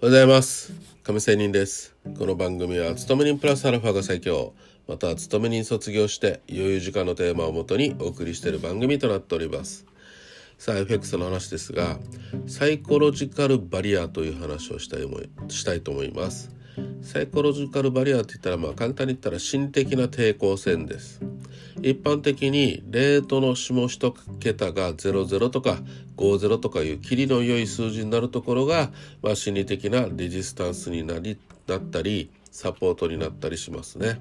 おはようございます。亀仙人です。この番組は勤め人プラスアルファが最強。また勤め人卒業して余裕時間のテーマをもとにお送りしている番組となっております。さあ FX の話ですがサイコロジカルバリアという話をしたいしたいと思います。サイコロジカルバリアって言ったらまあ簡単に言ったら心的な抵抗線です。一般的にレートの下1桁が00とか50とかいう切りの良い数字になるところが、まあ、心理的なレジスタンスになりなったりサポートになったりしますね。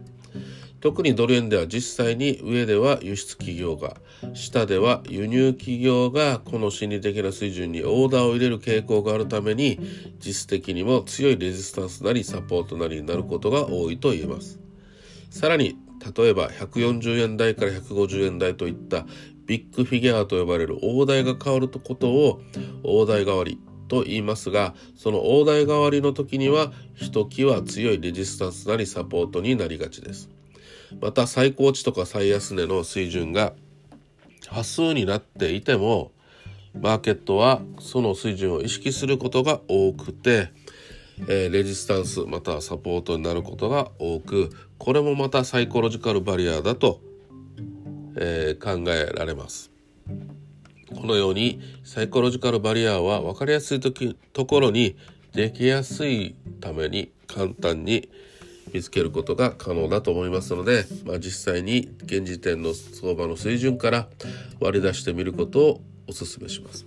特にドル円では実際に上では輸出企業が下では輸入企業がこの心理的な水準にオーダーを入れる傾向があるために実質的にも強いレジスタンスなりサポートなりになることが多いと言えます。さらに例えば140円台から150円台といったビッグフィギュアと呼ばれる大台が変わることを大台代わりと言いますがその大台代わりの時にはひときわ強いレジスタンスなりサポートになりがちです。また最高値とか最安値の水準が波数になっていてもマーケットはその水準を意識することが多くてえ、レジスタンスまたはサポートになることが多くこれもまたサイコロジカルバリアだと、え、考えられます。このようにサイコロジカルバリアは分かりやすい時ところにできやすいために簡単に見つけることが可能だと思いますので、まあ、実際に現時点の相場の水準から割り出してみることをお勧めします。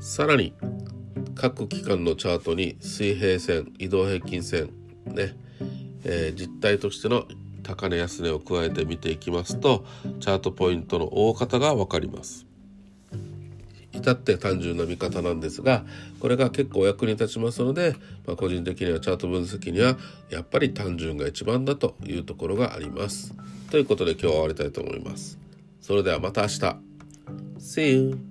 さらに各機関のチャートに水平線移動平均線ね、えー、実態としての高値安値を加えて見ていきますとチャートポイントの大方が分かります。至って単純な見方なんですがこれが結構お役に立ちますので、まあ、個人的にはチャート分析にはやっぱり単純が一番だというところがあります。ということで今日は終わりたいと思います。それではまた明日。See you!